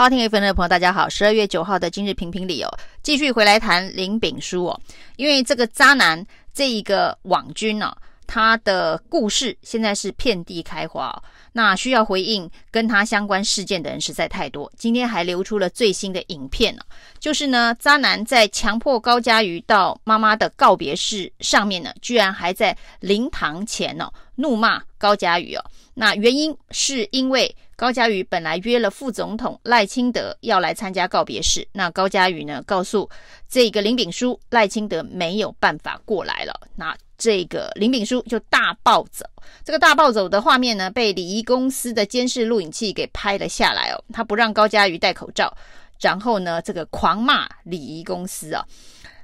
好听 FM 的朋友，大家好。十二月九号的今日评评理哦，继续回来谈林炳书哦，因为这个渣男这一个网军呢、哦，他的故事现在是遍地开花哦，那需要回应跟他相关事件的人实在太多。今天还流出了最新的影片呢、哦，就是呢，渣男在强迫高嘉瑜到妈妈的告别式上面呢，居然还在灵堂前呢、哦、怒骂高嘉瑜哦。那原因是因为高嘉瑜本来约了副总统赖清德要来参加告别式，那高嘉瑜呢告诉这个林炳书，赖清德没有办法过来了，那这个林炳书就大暴走。这个大暴走的画面呢，被礼仪公司的监视录影器给拍了下来哦。他不让高嘉瑜戴口罩，然后呢，这个狂骂礼仪公司啊、哦。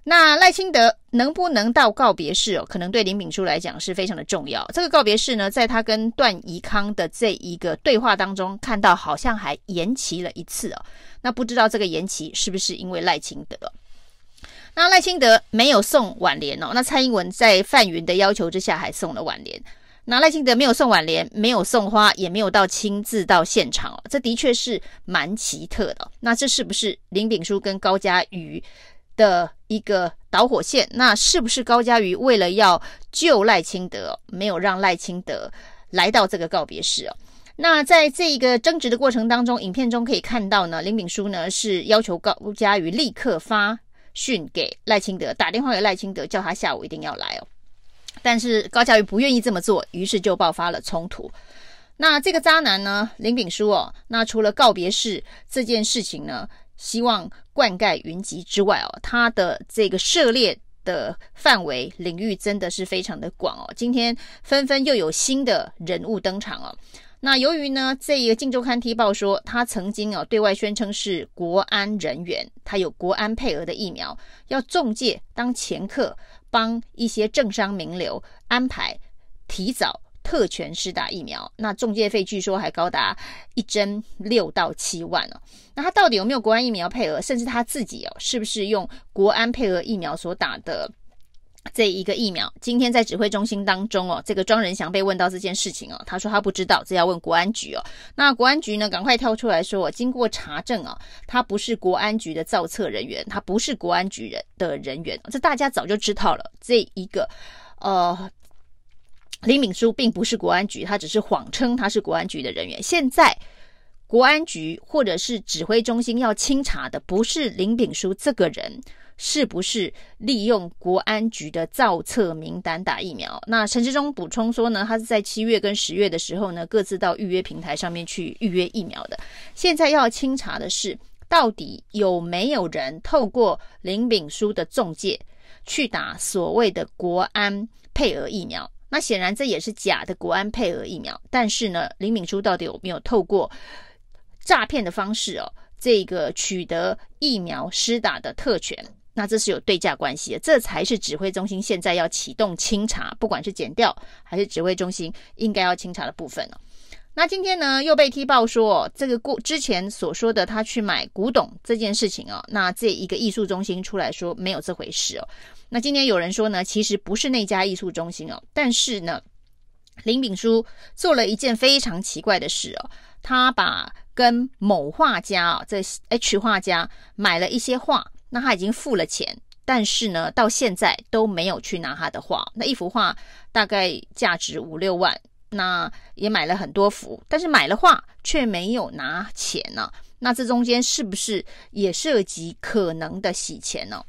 那赖清德能不能到告别式哦？可能对林炳书来讲是非常的重要。这个告别式呢，在他跟段宜康的这一个对话当中，看到好像还延期了一次哦。那不知道这个延期是不是因为赖清德？那赖清德没有送挽联哦。那蔡英文在范云的要求之下，还送了挽联。那赖清德没有送挽联，没有送花，也没有到亲自到现场哦。这的确是蛮奇特的。那这是不是林炳书跟高嘉瑜的一个导火线，那是不是高嘉瑜为了要救赖清德，没有让赖清德来到这个告别式哦？那在这一个争执的过程当中，影片中可以看到呢，林炳书呢是要求高嘉瑜立刻发讯给赖清德，打电话给赖清德，叫他下午一定要来哦。但是高嘉瑜不愿意这么做，于是就爆发了冲突。那这个渣男呢，林炳书哦，那除了告别式这件事情呢，希望灌溉云集之外哦，他的这个涉猎的范围领域真的是非常的广哦。今天纷纷又有新的人物登场哦。那由于呢，这一个《镜周刊》踢报说他曾经哦对外宣称是国安人员，他有国安配额的疫苗，要中介当掮客，帮一些政商名流安排提早。特权施打疫苗，那中介费据说还高达一针六到七万哦。那他到底有没有国安疫苗配额？甚至他自己哦，是不是用国安配额疫苗所打的这一个疫苗？今天在指挥中心当中哦，这个庄仁祥被问到这件事情哦，他说他不知道，这要问国安局哦。那国安局呢，赶快跳出来说，经过查证啊，他不是国安局的造册人员，他不是国安局人的人员，这大家早就知道了。这一个呃。林炳书并不是国安局，他只是谎称他是国安局的人员。现在国安局或者是指挥中心要清查的，不是林炳书这个人是不是利用国安局的造册名单打疫苗。那陈志忠补充说呢，他是在七月跟十月的时候呢，各自到预约平台上面去预约疫苗的。现在要清查的是，到底有没有人透过林炳书的中介去打所谓的国安配额疫苗？那显然这也是假的国安配额疫苗，但是呢，林敏珠到底有没有透过诈骗的方式哦，这个取得疫苗施打的特权？那这是有对价关系的，这才是指挥中心现在要启动清查，不管是检调还是指挥中心应该要清查的部分哦。那今天呢，又被踢爆说，这个过之前所说的他去买古董这件事情哦，那这一个艺术中心出来说没有这回事哦。那今天有人说呢，其实不是那家艺术中心哦，但是呢，林炳书做了一件非常奇怪的事哦，他把跟某画家啊，这 H 画家买了一些画，那他已经付了钱，但是呢，到现在都没有去拿他的画，那一幅画大概价值五六万。那也买了很多幅，但是买了画却没有拿钱呢、那这中间是不是也涉及可能的洗钱呢、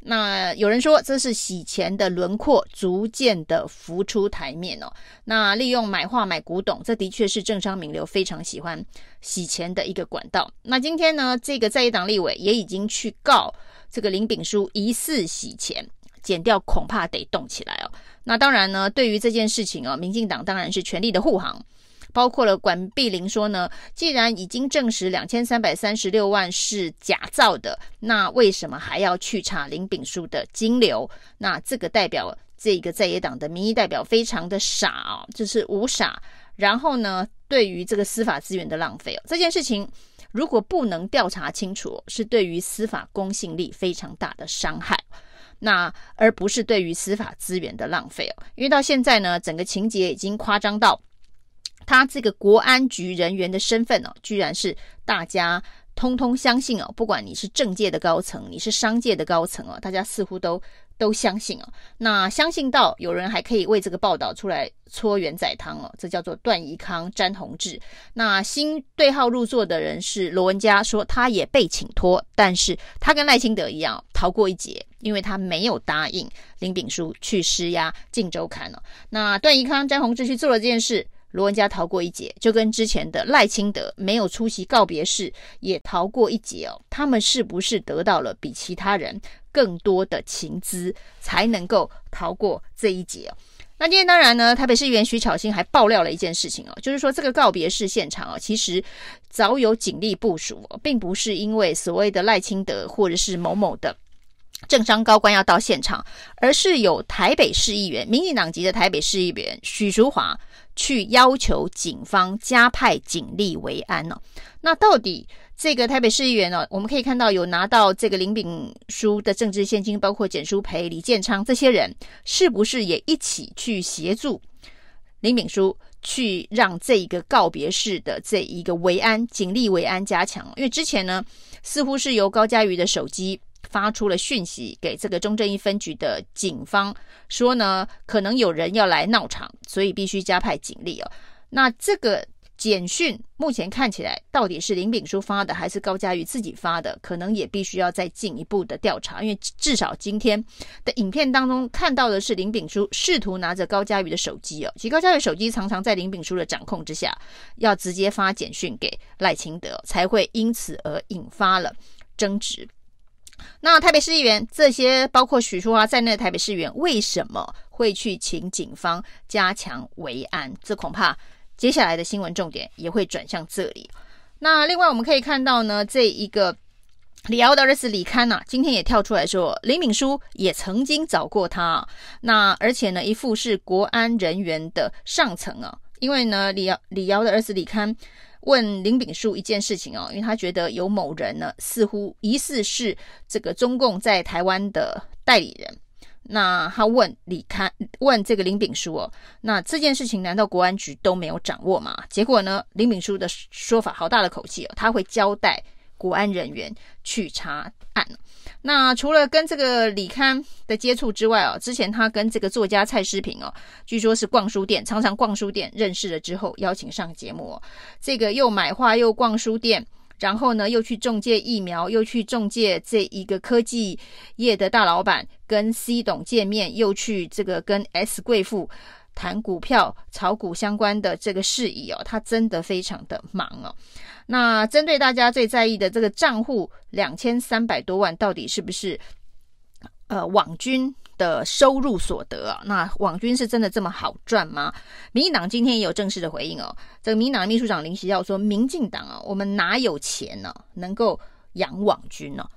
那有人说这是洗钱的轮廓逐渐的浮出台面哦。那利用买画买古董，这的确是政商名流非常喜欢洗钱的一个管道。那今天呢，这个在野党立委也已经去告这个林炳书疑似洗钱。减掉恐怕得动起来哦。那当然呢，对于这件事情哦，民进党当然是全力的护航，包括了管碧玲说呢，既然已经证实两千三百三十六万是假造的，那为什么还要去查林炳书的金流？那这个代表这个在野党的民意代表非常的傻哦，就是无傻。然后呢，对于这个司法资源的浪费哦，这件事情如果不能调查清楚，是对于司法公信力非常大的伤害。那而不是对于司法资源的浪费哦，因为到现在呢，整个情节已经夸张到他这个国安局人员的身份哦，居然是大家通通相信哦，不管你是政界的高层，你是商界的高层哦，大家似乎都都相信哦。那相信到有人还可以为这个报道出来搓圆仔汤哦，这叫做段宜康、詹宏志。那新对号入座的人是罗文嘉，说他也被请托，但是他跟赖清德一样逃过一劫，因为他没有答应林炳书去施压《镜周刊》哦。那段宜康、詹宏志去做了这件事。罗文嘉逃过一劫，就跟之前的赖清德没有出席告别式也逃过一劫哦。他们是不是得到了比其他人更多的情资，才能够逃过这一劫哦？那今天当然呢，台北市议员徐巧芯还爆料了一件事情哦，就是说这个告别式现场哦，其实早有警力部署哦，并不是因为所谓的赖清德或者是某某的政商高官要到现场，而是有台北市议员、民进党籍的台北市议员许淑华。去要求警方加派警力维安呢、哦？那到底这个台北市议员呢、我们可以看到有拿到这个林炳书的政治献金，包括简书培、李建昌这些人，是不是也一起去协助林炳书去让这一个告别式的这一个维安警力维安加强？因为之前呢，似乎是由高嘉瑜的手机。发出了讯息给这个中正一分局的警方，说呢，可能有人要来闹场，所以必须加派警力哦。那这个简讯目前看起来到底是林炳书发的，还是高嘉瑜自己发的？可能也必须要再进一步的调查，因为至少今天的影片当中看到的是林炳书试图拿着高嘉瑜的手机哦，其实高嘉瑜手机常常在林炳书的掌控之下，要直接发简讯给赖清德，才会因此而引发了争执。那台北市议员这些包括许淑华在内的台北市议员为什么会去请警方加强维安？这恐怕接下来的新闻重点也会转向这里。那另外我们可以看到呢，这一个李敖的儿子李戡呐，今天也跳出来说，林敏书也曾经找过他。那而且呢，一副是国安人员的上层啊，因为呢，李敖李敖的儿子李戡。问林炳书一件事情哦，因为他觉得有某人呢，似乎疑似是这个中共在台湾的代理人。那他问李刊，问这个林炳书哦，那这件事情难道国安局都没有掌握吗？结果呢，林炳书的说法好大的口气哦，他会交代国安人员去查案。那除了跟这个李刊的接触之外哦，之前他跟这个作家蔡诗平哦，据说是逛书店，常常逛书店认识了之后邀请上节目哦。这个又买画又逛书店，然后呢又去中介疫苗，又去中介这一个科技业的大老板跟 C 董见面，又去这个跟 S 贵妇谈股票炒股相关的这个事宜哦，他真的非常的忙哦。那针对大家最在意的这个账户两千三百多万，到底是不是呃网军的收入所得啊？那网军是真的这么好赚吗？民进党今天也有正式的回应哦。这个民进党秘书长林锡耀说，民进党啊，我们哪有钱呢、啊，能够养网军呢、啊？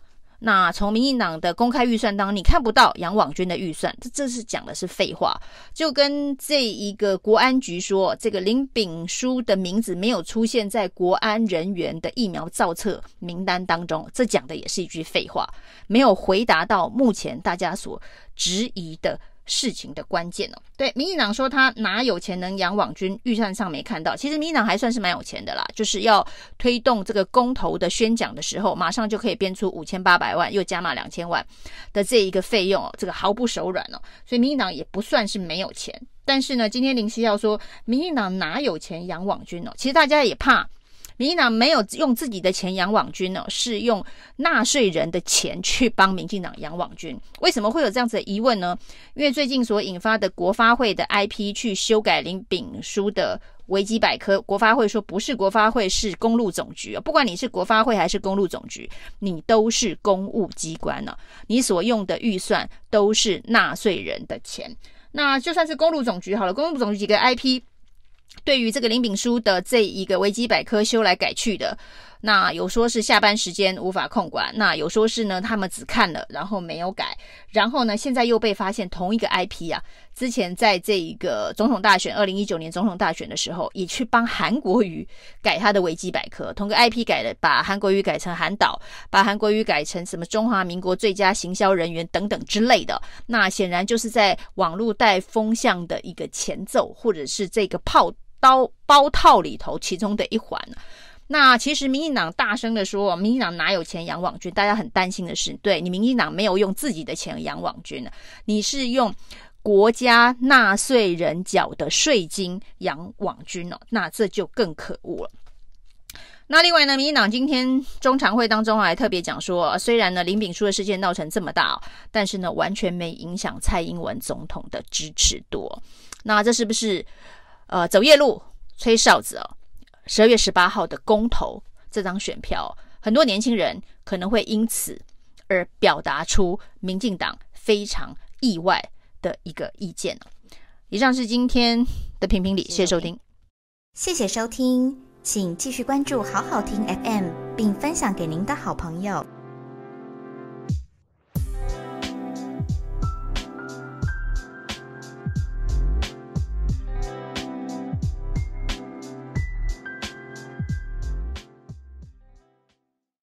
那从民进党的公开预算当中，你看不到杨网军的预算，这这是讲的是废话。就跟这一个国安局说，这个林炳书的名字没有出现在国安人员的疫苗造册名单当中，这讲的也是一句废话，没有回答到目前大家所质疑的。事情的关键哦，对，民进党说他哪有钱能养网军，预算上没看到。其实民进党还算是蛮有钱的啦，就是要推动这个公投的宣讲的时候，马上就可以编出五千八百万，又加码两千万的这一个费用哦，这个毫不手软哦。所以民进党也不算是没有钱，但是呢，今天林锡耀说民进党哪有钱养网军哦？其实大家也怕。民进党没有用自己的钱养网军呢，是用纳税人的钱去帮民进党养网军。为什么会有这样子的疑问呢？因为最近所引发的国发会的 IP 去修改林炳书的维基百科，国发会说不是国发会，是公路总局。不管你是国发会还是公路总局，你都是公务机关呢，你所用的预算都是纳税人的钱。那就算是公路总局好了，公路总局几个 IP。对于这个林炳书的这一个维基百科修来改去的，那有说是下班时间无法控管，那有说是呢他们只看了然后没有改，然后呢现在又被发现同一个 IP 啊，之前在这一个总统大选二零一九年总统大选的时候，也去帮韩国瑜改他的维基百科，同个 IP 改了，把韩国瑜改成韩导，把韩国瑜改成什么中华民国最佳行销人员等等之类的，那显然就是在网络带风向的一个前奏，或者是这个炮。刀包套里头其中的一环，那其实民进党大声的说，民进党哪有钱养网军？大家很担心的是，对你民进党没有用自己的钱养网军，你是用国家纳税人缴的税金养网军哦，那这就更可恶了。那另外呢，民进党今天中常会当中还特别讲说，虽然呢林炳书的事件闹成这么大，但是呢完全没影响蔡英文总统的支持度。那这是不是呃走夜路吹哨子哦？十二月十八号的公投这张选票，很多年轻人可能会因此而表达出民进党非常意外的一个意见。以上是今天的评评理，谢谢收听，谢谢收听。请继续关注好好听 FM，并分享给您的好朋友。